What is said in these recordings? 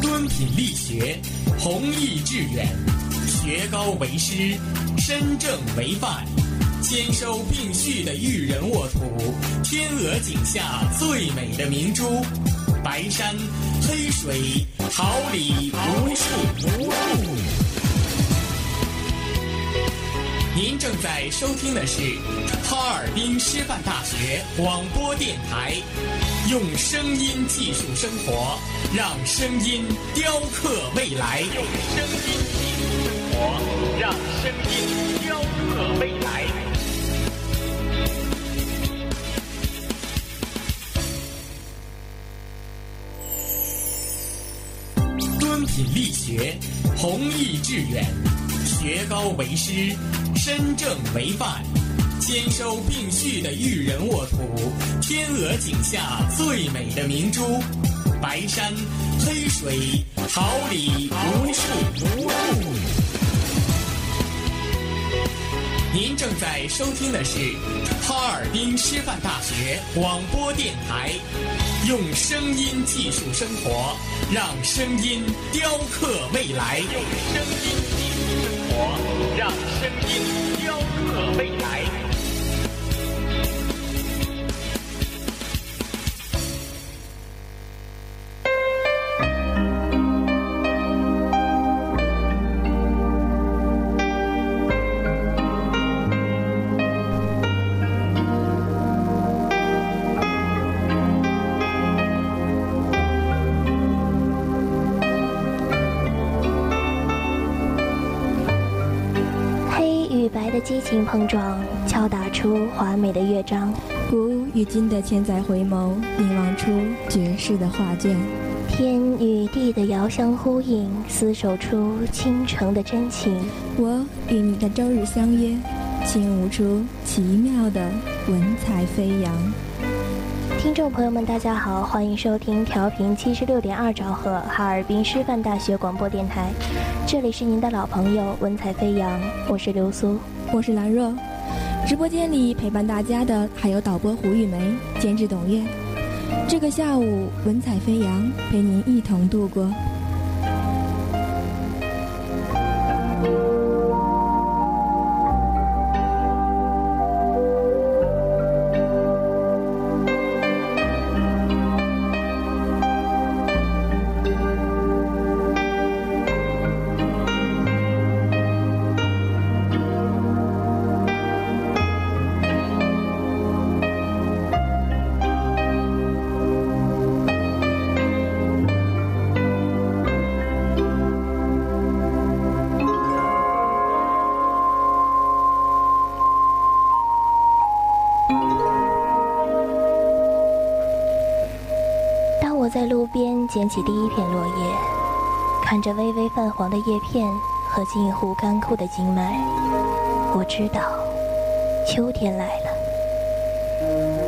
敦品力学，弘毅致远，学高为师，身正为范，兼收并蓄的育人沃土，天鹅颈下最美的明珠，白山黑水，桃李无数您正在收听的是哈尔滨师范大学广播电台，用声音技术生活，让声音雕刻未来。用声音技术生活，让声音雕刻未来。敦品力学，弘毅致远，学高为师。身正为范，兼收并蓄的育人沃土，天鹅颈下最美的明珠，白山黑水，桃李无处无数。您正在收听的是哈尔滨师范大学广播电台，用声音技术生活，让声音雕刻未来。用声音。让声音雕刻未来。出华美的乐章；古与今的千载回眸，凝望出绝世的画卷；天与地的遥相呼应，厮守出倾城的真情。我与你的周日相约，轻舞出奇妙的文采飞扬。听众朋友们，大家好，欢迎收听调频七十六点二兆赫哈尔滨师范大学广播电台，这里是您的老朋友文采飞扬，我是刘苏。我是兰若，直播间里陪伴大家的还有导播胡玉梅、监制董月。这个下午，文采飞扬，陪您一同度过。落叶，看着微微泛黄的叶片和近乎干枯的经脉，我知道秋天来了。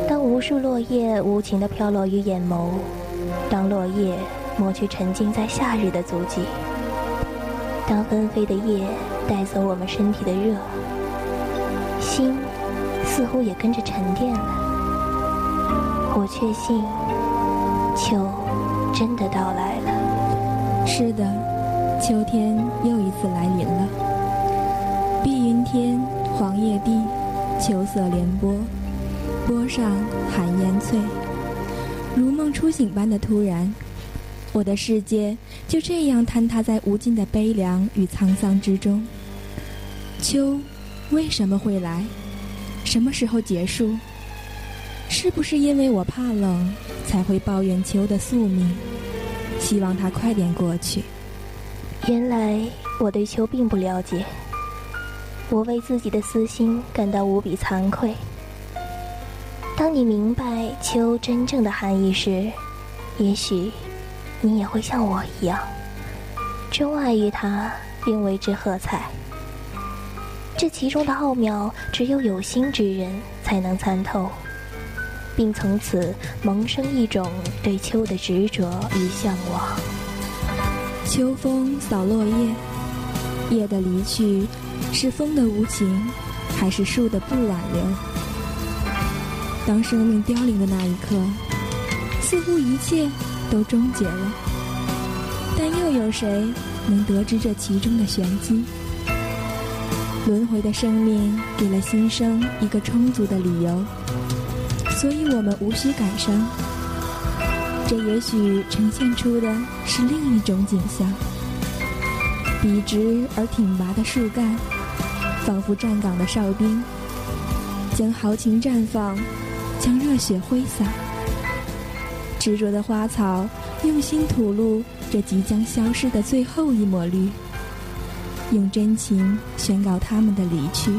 当无数落叶无情地飘落于眼眸，当落叶抹去沉浸在夏日的足迹，当纷飞的叶带走我们身体的热，心似乎也跟着沉淀了。我确信，秋。真的到来，是的，秋天又一次来临了。碧云天，黄叶地，秋色连波，波上寒烟翠。如梦初醒般的突然，我的世界就这样坍塌在无尽的悲凉与沧桑之中。秋，为什么会来？什么时候结束？是不是因为我怕冷，才会抱怨秋的宿命？希望它快点过去。原来我对秋并不了解，我为自己的私心感到无比惭愧。当你明白秋真正的含义时，也许你也会像我一样，钟爱于它，并为之喝彩。这其中的奥妙，只有有心之人才能参透。并从此萌生一种对秋的执着与向往。秋风扫落叶，叶的离去，是风的无情，还是树的不挽留？当生命凋零的那一刻，似乎一切都终结了。但又有谁能得知这其中的玄机？轮回的生命给了新生一个充足的理由，所以我们无需感伤。这也许呈现出的是另一种景象：笔直而挺拔的树干，仿佛站岗的哨兵，将豪情绽放，将热血挥洒；执着的花草，用心吐露这即将消失的最后一抹绿。用真情宣告他们的离去。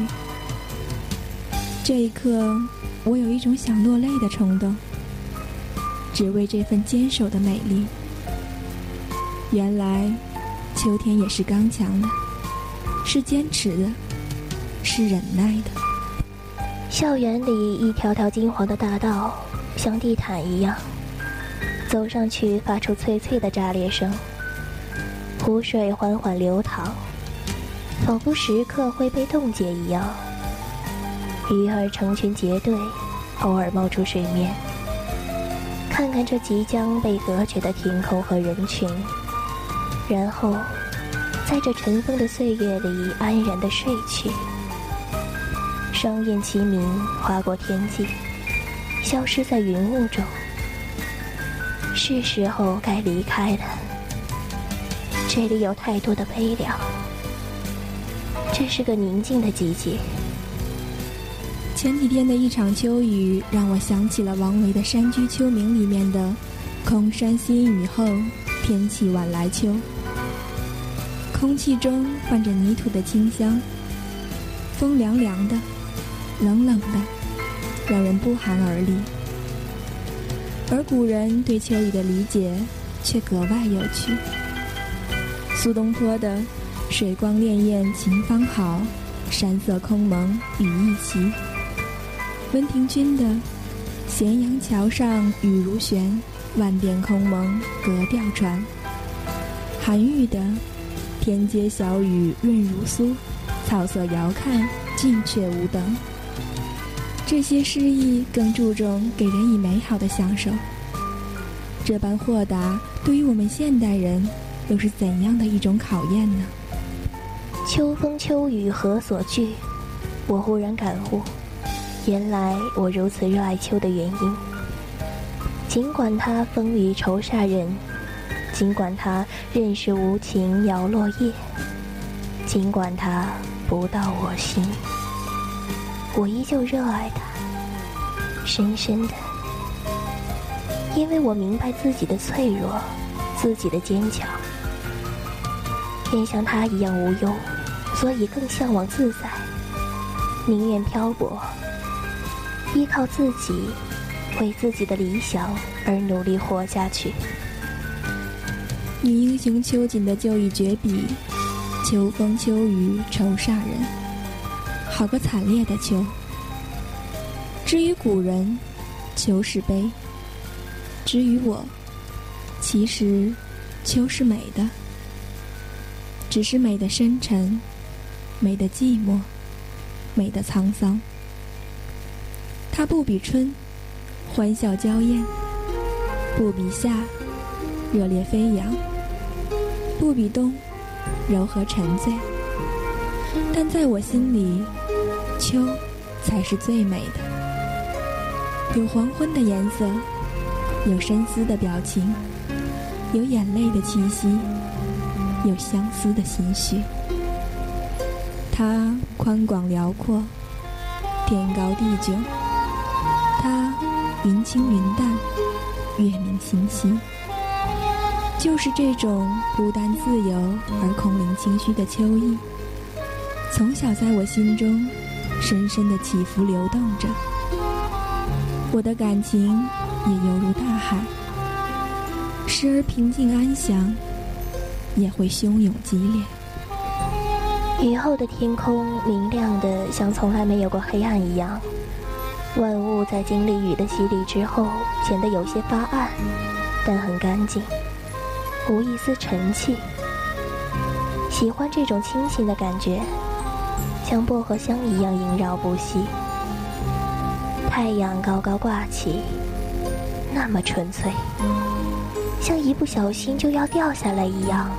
这一刻，我有一种想落泪的冲动，只为这份坚守的美丽。原来，秋天也是刚强的，是坚持的，是忍耐的。校园里一条条金黄的大道，像地毯一样，走上去发出脆脆的炸裂声。湖水缓缓流淌。仿佛时刻会被冻结一样，鱼儿成群结队，偶尔冒出水面。看看这即将被隔绝的天空和人群，然后在这尘封的岁月里安然的睡去。双燕齐鸣，划过天际，消失在云雾中。是时候该离开了，这里有太多的悲凉。这是个宁静的季节。前几天的一场秋雨，让我想起了王维的《山居秋暝》里面的“空山新雨后，天气晚来秋”。空气中泛着泥土的清香，风凉凉的，冷冷的，让人不寒而栗。而古人对秋雨的理解却格外有趣。苏东坡的。水光潋滟晴方好，山色空蒙雨亦奇。温庭筠的“咸阳桥上雨如悬，万变空蒙隔钓船”。韩愈的“天街小雨润如酥，草色遥看近却无”等，这些诗意更注重给人以美好的享受。这般豁达，对于我们现代人，又是怎样的一种考验呢？秋风秋雨何所惧？我忽然感悟，原来我如此热爱秋的原因。尽管它风雨愁煞人，尽管它任是无情摇落叶，尽管它不到我心，我依旧热爱它，深深的，因为我明白自己的脆弱，自己的坚强，便像它一样无忧。所以更向往自在，宁愿漂泊，依靠自己，为自己的理想而努力活下去。女英雄秋瑾的就义绝笔：“秋风秋雨愁煞人，好个惨烈的秋。”至于古人，秋是悲；至于我，其实秋是美的，只是美的深沉。美的寂寞，美的沧桑。它不比春欢笑娇艳，不比夏热烈飞扬，不比冬柔和沉醉。但在我心里，秋才是最美的。有黄昏的颜色，有深思的表情，有眼泪的气息，有相思的心绪。它宽广辽阔，天高地久；它云轻云淡，月明星稀。就是这种孤单自由而空灵清虚的秋意，从小在我心中深深的起伏流动着。我的感情也犹如大海，时而平静安详，也会汹涌激烈。雨后的天空明亮的像从来没有过黑暗一样，万物在经历雨的洗礼之后显得有些发暗，但很干净，无一丝尘气。喜欢这种清新的感觉，像薄荷香一样萦绕不息。太阳高高挂起，那么纯粹。像一不小心就要掉下来一样，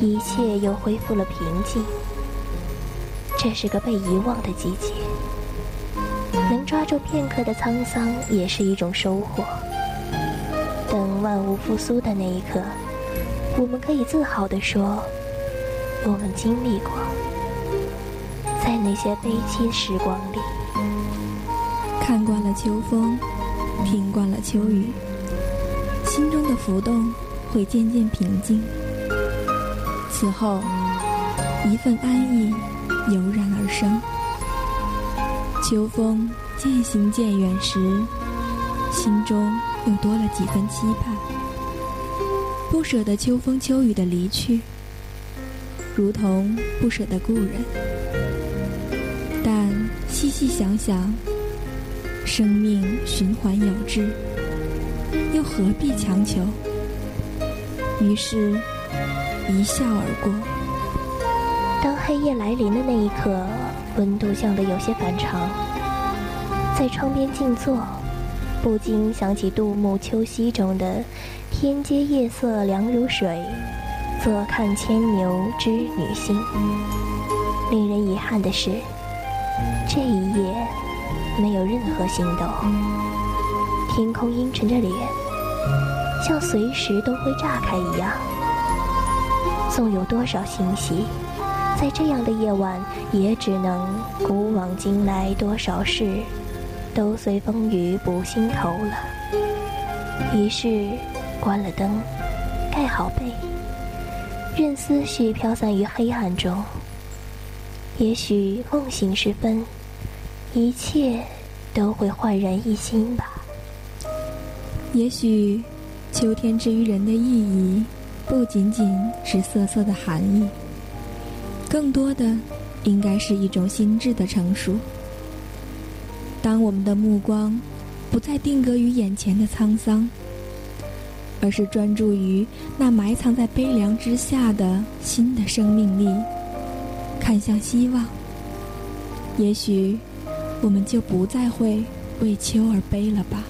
一切又恢复了平静。这是个被遗忘的季节，能抓住片刻的沧桑也是一种收获。等万物复苏的那一刻，我们可以自豪地说，我们经历过，在那些悲凄时光里，看惯了秋风，听惯了秋雨，心中的浮动会渐渐平静。此后，一份安逸油然而生。秋风渐行渐远时，心中。又多了几分期盼，不舍得秋风秋雨的离去，如同不舍得故人。但细细想想，生命循环有致，又何必强求？于是，一笑而过。当黑夜来临的那一刻，温度降得有些反常，在窗边静坐。不禁想起杜牧《秋夕》中的“天阶夜色凉如水，坐看牵牛织女星”。令人遗憾的是，这一夜没有任何心动，天空阴沉着脸，像随时都会炸开一样。纵有多少欣喜，在这样的夜晚，也只能古往今来多少事。都随风雨补心头了。于是，关了灯，盖好被，任思绪飘散于黑暗中。也许梦醒时分，一切都会焕然一新吧。也许，秋天之于人的意义，不仅仅是瑟瑟的寒意，更多的应该是一种心智的成熟。当我们的目光不再定格于眼前的沧桑，而是专注于那埋藏在悲凉之下的新的生命力，看向希望，也许我们就不再会为秋而悲了吧。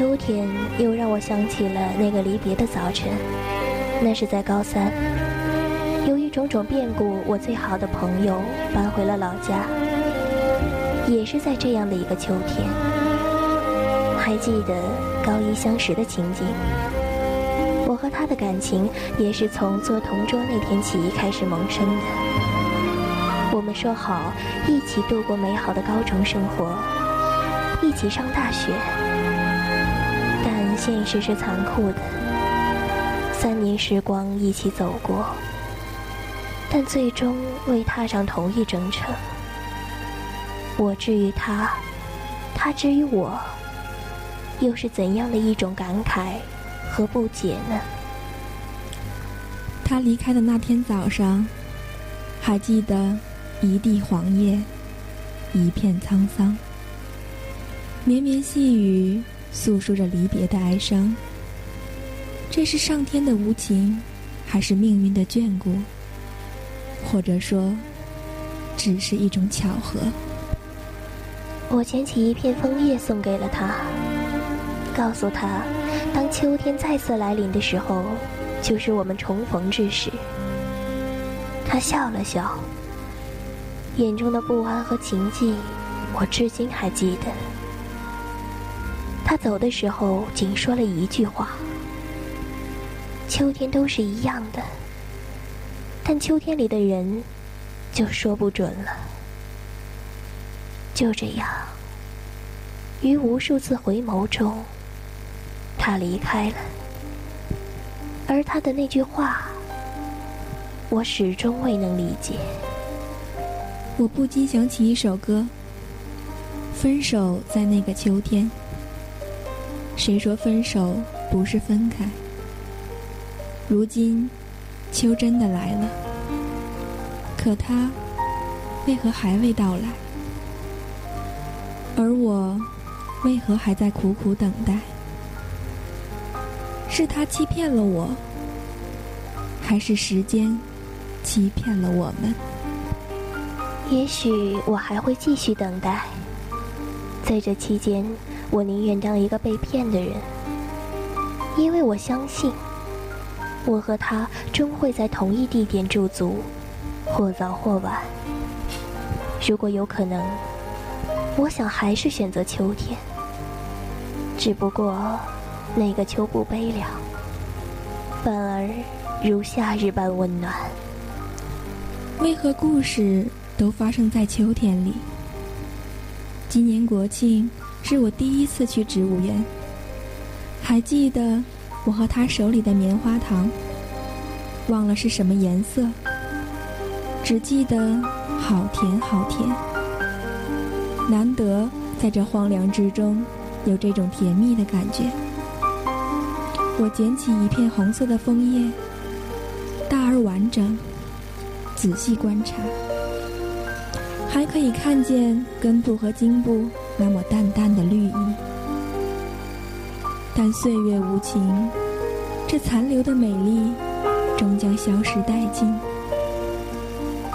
秋天又让我想起了那个离别的早晨，那是在高三。由于种种变故，我最好的朋友搬回了老家。也是在这样的一个秋天，还记得高一相识的情景。我和他的感情也是从做同桌那天起开始萌生的。我们说好一起度过美好的高中生活，一起上大学。现实是残酷的，三年时光一起走过，但最终未踏上同一征程。我之于他，他之于我，又是怎样的一种感慨和不解呢？他离开的那天早上，还记得一地黄叶，一片沧桑，绵绵细雨。诉说着离别的哀伤，这是上天的无情，还是命运的眷顾？或者说，只是一种巧合？我捡起一片枫叶送给了他，告诉他，当秋天再次来临的时候，就是我们重逢之时。他笑了笑，眼中的不安和情悸，我至今还记得。他走的时候，仅说了一句话：“秋天都是一样的，但秋天里的人，就说不准了。”就这样，于无数次回眸中，他离开了，而他的那句话，我始终未能理解。我不禁想起一首歌：分手在那个秋天。谁说分手不是分开？如今，秋真的来了，可他为何还未到来？而我为何还在苦苦等待？是他欺骗了我，还是时间欺骗了我们？也许我还会继续等待，在这期间。我宁愿当一个被骗的人，因为我相信，我和他终会在同一地点驻足，或早或晚。如果有可能，我想还是选择秋天。只不过，那个秋不悲凉，反而如夏日般温暖。为何故事都发生在秋天里？今年国庆。是我第一次去植物园，还记得我和他手里的棉花糖，忘了是什么颜色，只记得好甜好甜。难得在这荒凉之中有这种甜蜜的感觉。我捡起一片红色的枫叶，大而完整，仔细观察，还可以看见根部和茎部。那么淡淡的绿意，但岁月无情，这残留的美丽终将消失殆尽。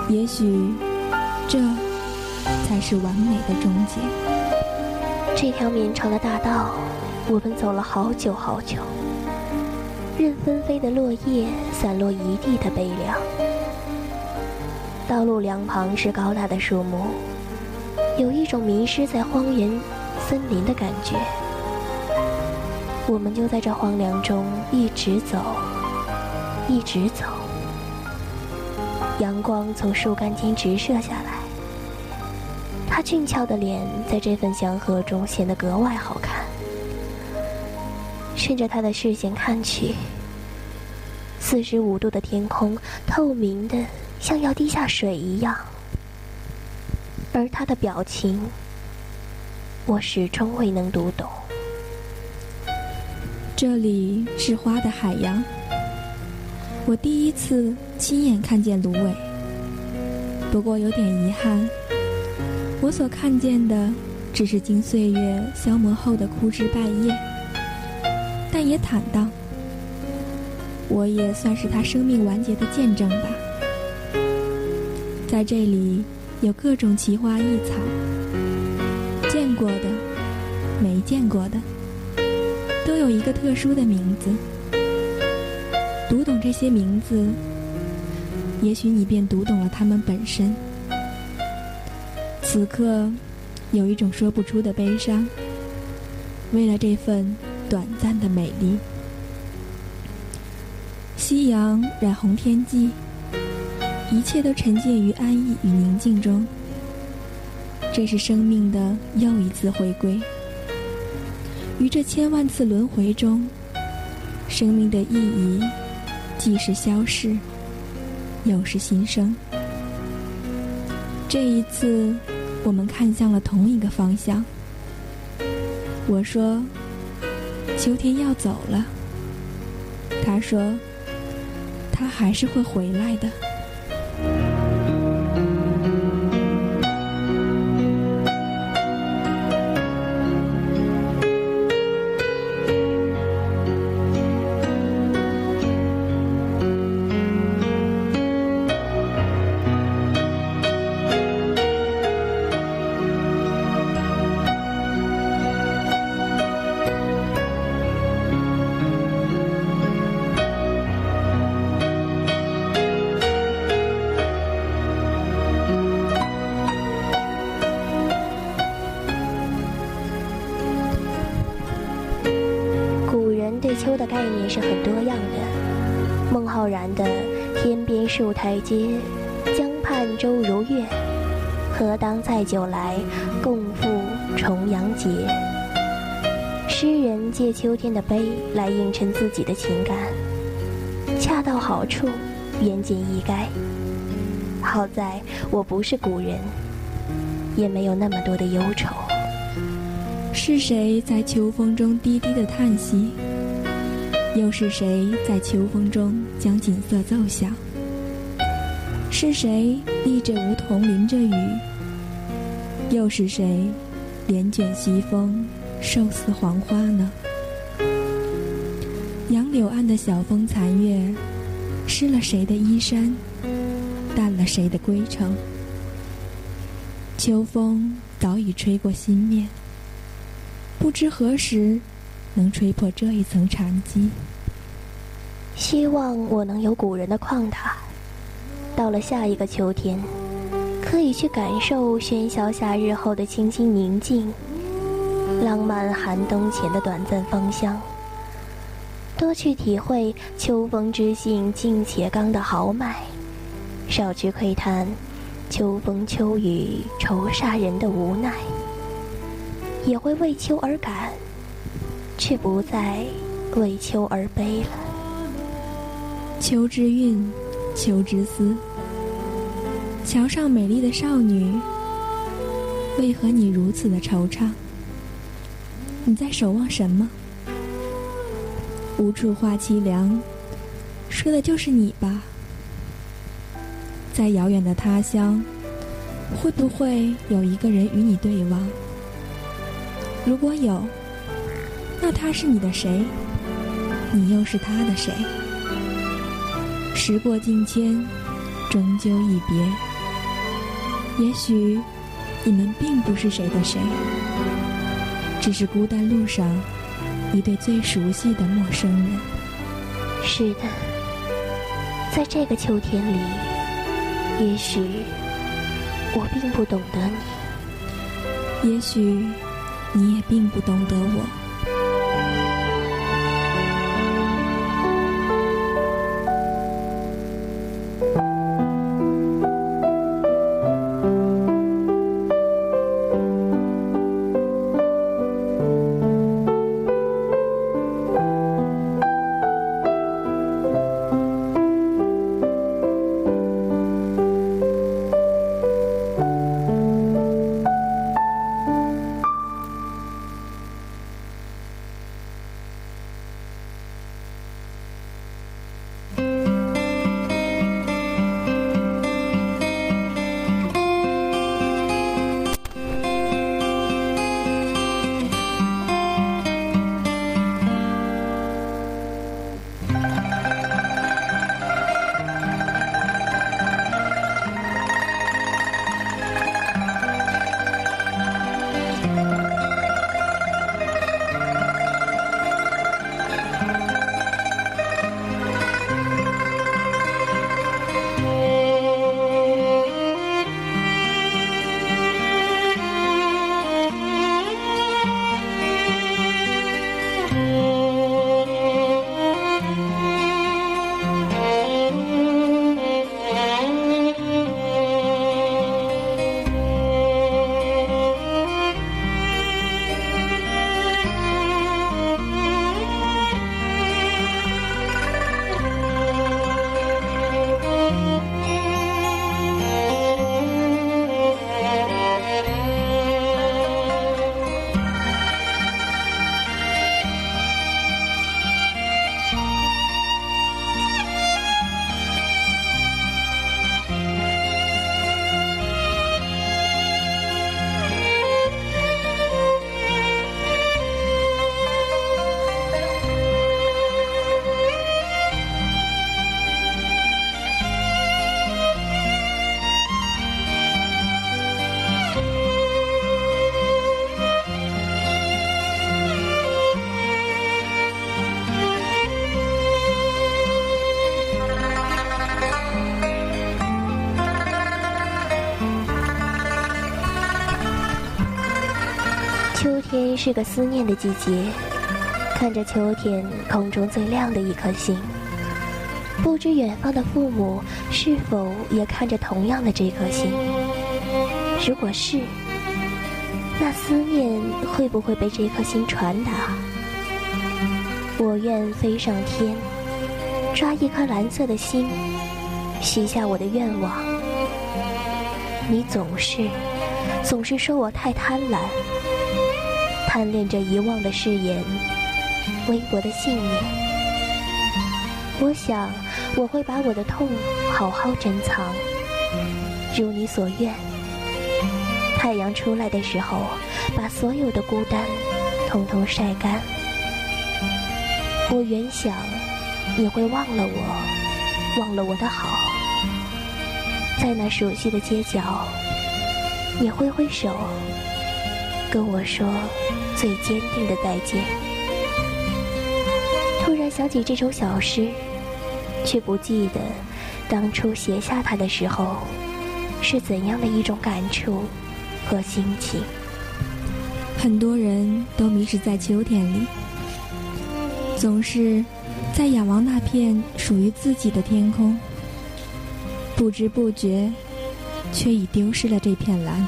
也许，这才是完美的终结。这条绵长的大道，我们走了好久好久，任纷飞的落叶散落一地的悲凉。道路两旁是高大的树木。有一种迷失在荒原森林的感觉，我们就在这荒凉中一直走，一直走。阳光从树干间直射下来，他俊俏的脸在这份祥和中显得格外好看。顺着他的视线看去，四十五度的天空透明的像要滴下水一样。而他的表情，我始终未能读懂。这里是花的海洋，我第一次亲眼看见芦苇。不过有点遗憾，我所看见的只是经岁月消磨后的枯枝败叶。但也坦荡，我也算是他生命完结的见证吧。在这里。有各种奇花异草，见过的、没见过的，都有一个特殊的名字。读懂这些名字，也许你便读懂了它们本身。此刻，有一种说不出的悲伤。为了这份短暂的美丽，夕阳染红天际。一切都沉浸于安逸与宁静中，这是生命的又一次回归。于这千万次轮回中，生命的意义既是消逝，又是新生。这一次，我们看向了同一个方向。我说：“秋天要走了。”他说：“他还是会回来的。”天边树台阶，江畔舟如月，何当载酒来，共赴重阳节。”诗人借秋天的悲来映衬自己的情感，恰到好处，言简意赅。好在我不是古人，也没有那么多的忧愁。是谁在秋风中低低的叹息？又是谁在秋风中将景色奏响？是谁立着梧桐淋着雨？又是谁帘卷西风？瘦似黄花呢。杨柳岸的晓风残月，湿了谁的衣衫，淡了谁的归程。秋风早已吹过心面，不知何时能吹破这一层禅机。希望我能有古人的旷达，到了下一个秋天，可以去感受喧嚣夏日后的清新宁静。浪漫寒冬前的短暂芳香，多去体会秋风知性静且刚的豪迈，少去窥探秋风秋雨愁煞人的无奈。也会为秋而感，却不再为秋而悲了。秋之韵，秋之思。桥上美丽的少女，为何你如此的惆怅？你在守望什么？无处话凄凉，说的就是你吧。在遥远的他乡，会不会有一个人与你对望？如果有，那他是你的谁？你又是他的谁？时过境迁，终究一别。也许，你们并不是谁的谁。只是孤单路上一对最熟悉的陌生人。是的，在这个秋天里，也许我并不懂得你，也许你也并不懂得我。秋天是个思念的季节，看着秋天空中最亮的一颗星，不知远方的父母是否也看着同样的这颗星？如果是，那思念会不会被这颗星传达？我愿飞上天，抓一颗蓝色的星，许下我的愿望。你总是，总是说我太贪婪，贪恋着遗忘的誓言，微薄的信念。我想，我会把我的痛好好珍藏，如你所愿。太阳出来的时候，把所有的孤单统统晒干。我原想你会忘了我，忘了我的好，在那熟悉的街角，你挥挥手，跟我说最坚定的再见。突然想起这首小诗，却不记得当初写下它的时候是怎样的一种感触。和心情，很多人都迷失在秋天里，总是在仰望那片属于自己的天空，不知不觉，却已丢失了这片蓝。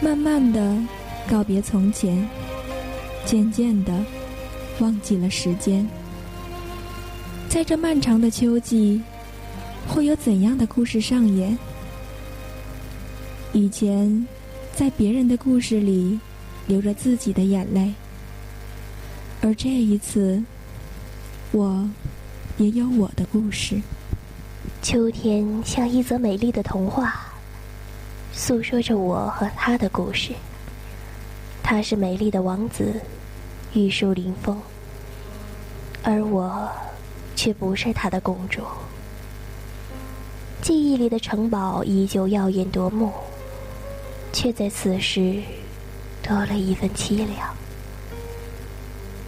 慢慢的告别从前，渐渐的忘记了时间。在这漫长的秋季，会有怎样的故事上演？以前，在别人的故事里流着自己的眼泪，而这一次，我也有我的故事。秋天像一则美丽的童话，诉说着我和他的故事。他是美丽的王子，玉树临风，而我却不是他的公主。记忆里的城堡依旧耀眼夺目。却在此时多了一份凄凉。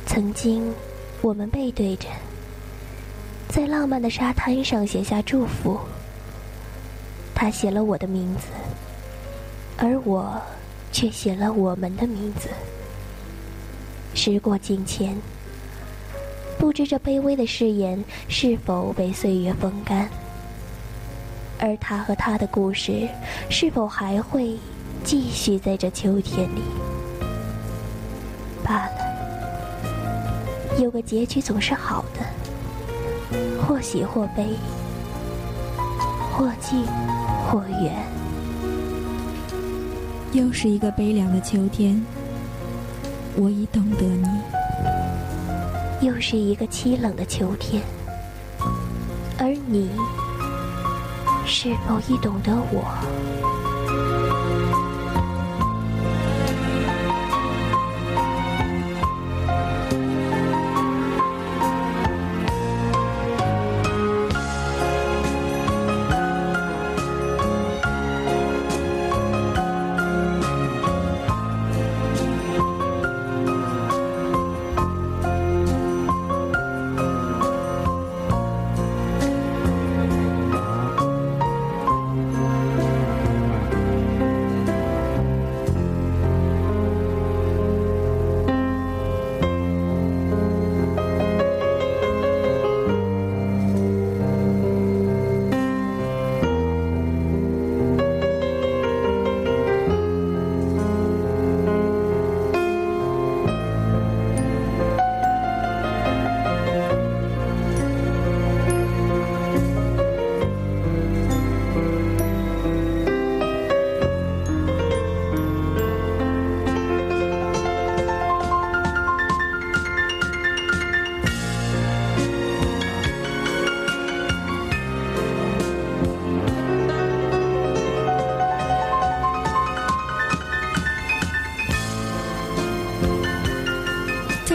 曾经，我们背对着，在浪漫的沙滩上写下祝福。他写了我的名字，而我却写了我们的名字。时过境迁，不知这卑微的誓言是否被岁月风干，而他和他的故事是否还会？继续在这秋天里罢了，有个结局总是好的，或喜或悲，或近或远。又是一个悲凉的秋天，我已懂得你；又是一个凄冷的秋天，而你是否已懂得我？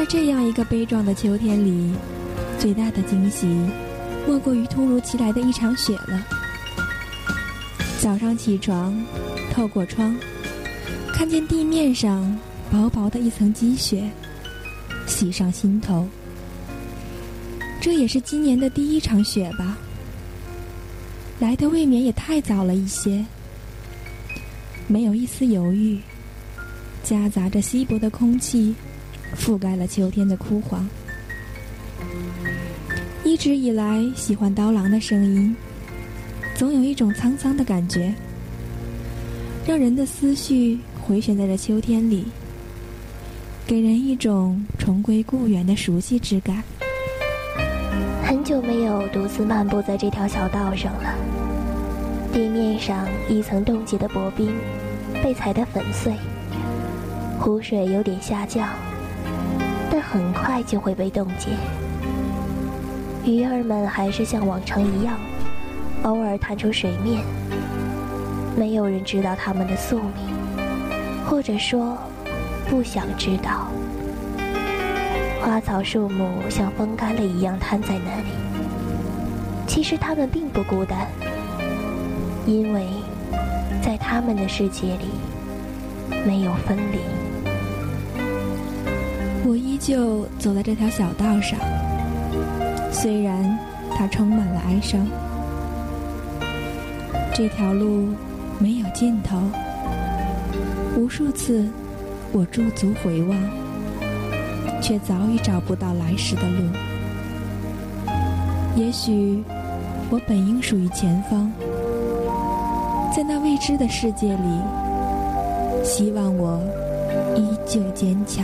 这样一个悲壮的秋天里，最大的惊喜，莫过于突如其来的一场雪了。早上起床，透过窗，看见地面上薄薄的一层积雪，喜上心头。这也是今年的第一场雪吧？来的未免也太早了一些。没有一丝犹豫，夹杂着稀薄的空气。覆盖了秋天的枯黄。一直以来喜欢刀郎的声音，总有一种沧桑的感觉，让人的思绪回旋在这秋天里，给人一种重归故园的熟悉之感。很久没有独自漫步在这条小道上了，地面上一层冻结的薄冰被踩得粉碎，湖水有点下降，但很快就会被冻结。鱼儿们还是像往常一样，偶尔探出水面。没有人知道它们的宿命，或者说，不想知道。花草树木像风干了一样瘫在那里。其实它们并不孤单，因为在他们的世界里没有分离。我依旧走在这条小道上，虽然它充满了哀伤。这条路没有尽头，无数次我驻足回望。却早已找不到来时的路。也许我本应属于前方，在那未知的世界里，希望我依旧坚强。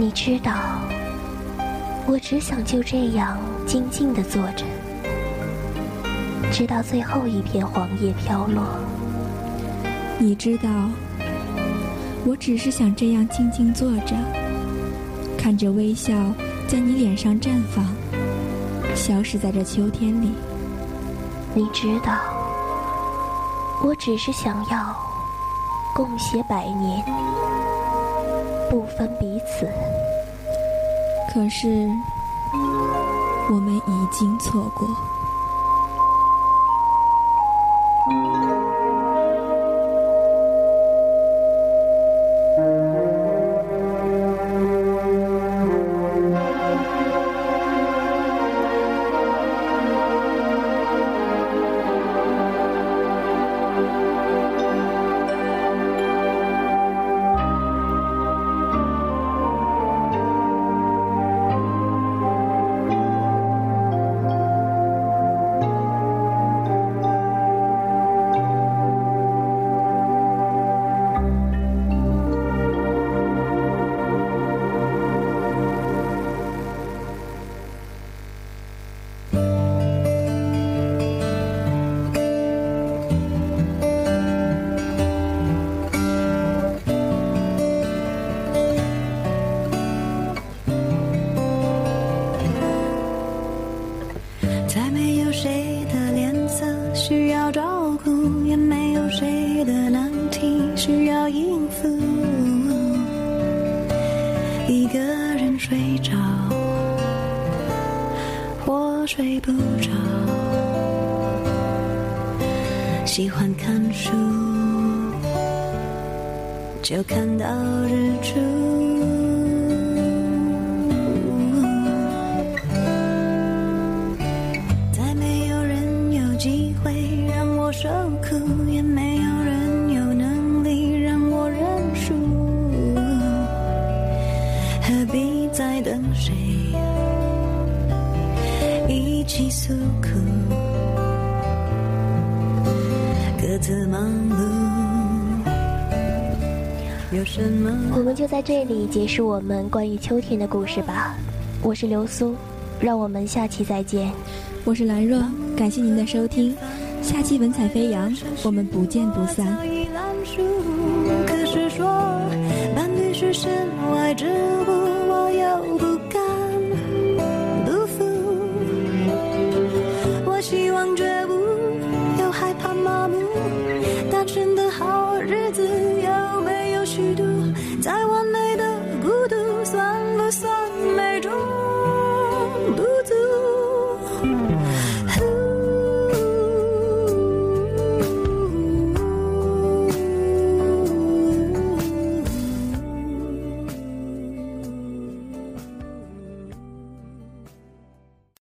你知道，我只想就这样静静地坐着，直到最后一片黄叶飘落。你知道，我只是想这样静静坐着。看着微笑在你脸上绽放，消失在这秋天里。你知道，我只是想要共携百年，不分彼此。可是，我们已经错过。喜欢看书，就看到日出。再没有人有机会让我受苦，也没有人有能力让我认输。何必再等谁一起诉苦？我们就在这里结束我们关于秋天的故事吧。我是流苏，让我们下期再见。我是兰若，感谢您的收听，下期文采飞扬，我们不见不散。可是说伴侣是身外之物，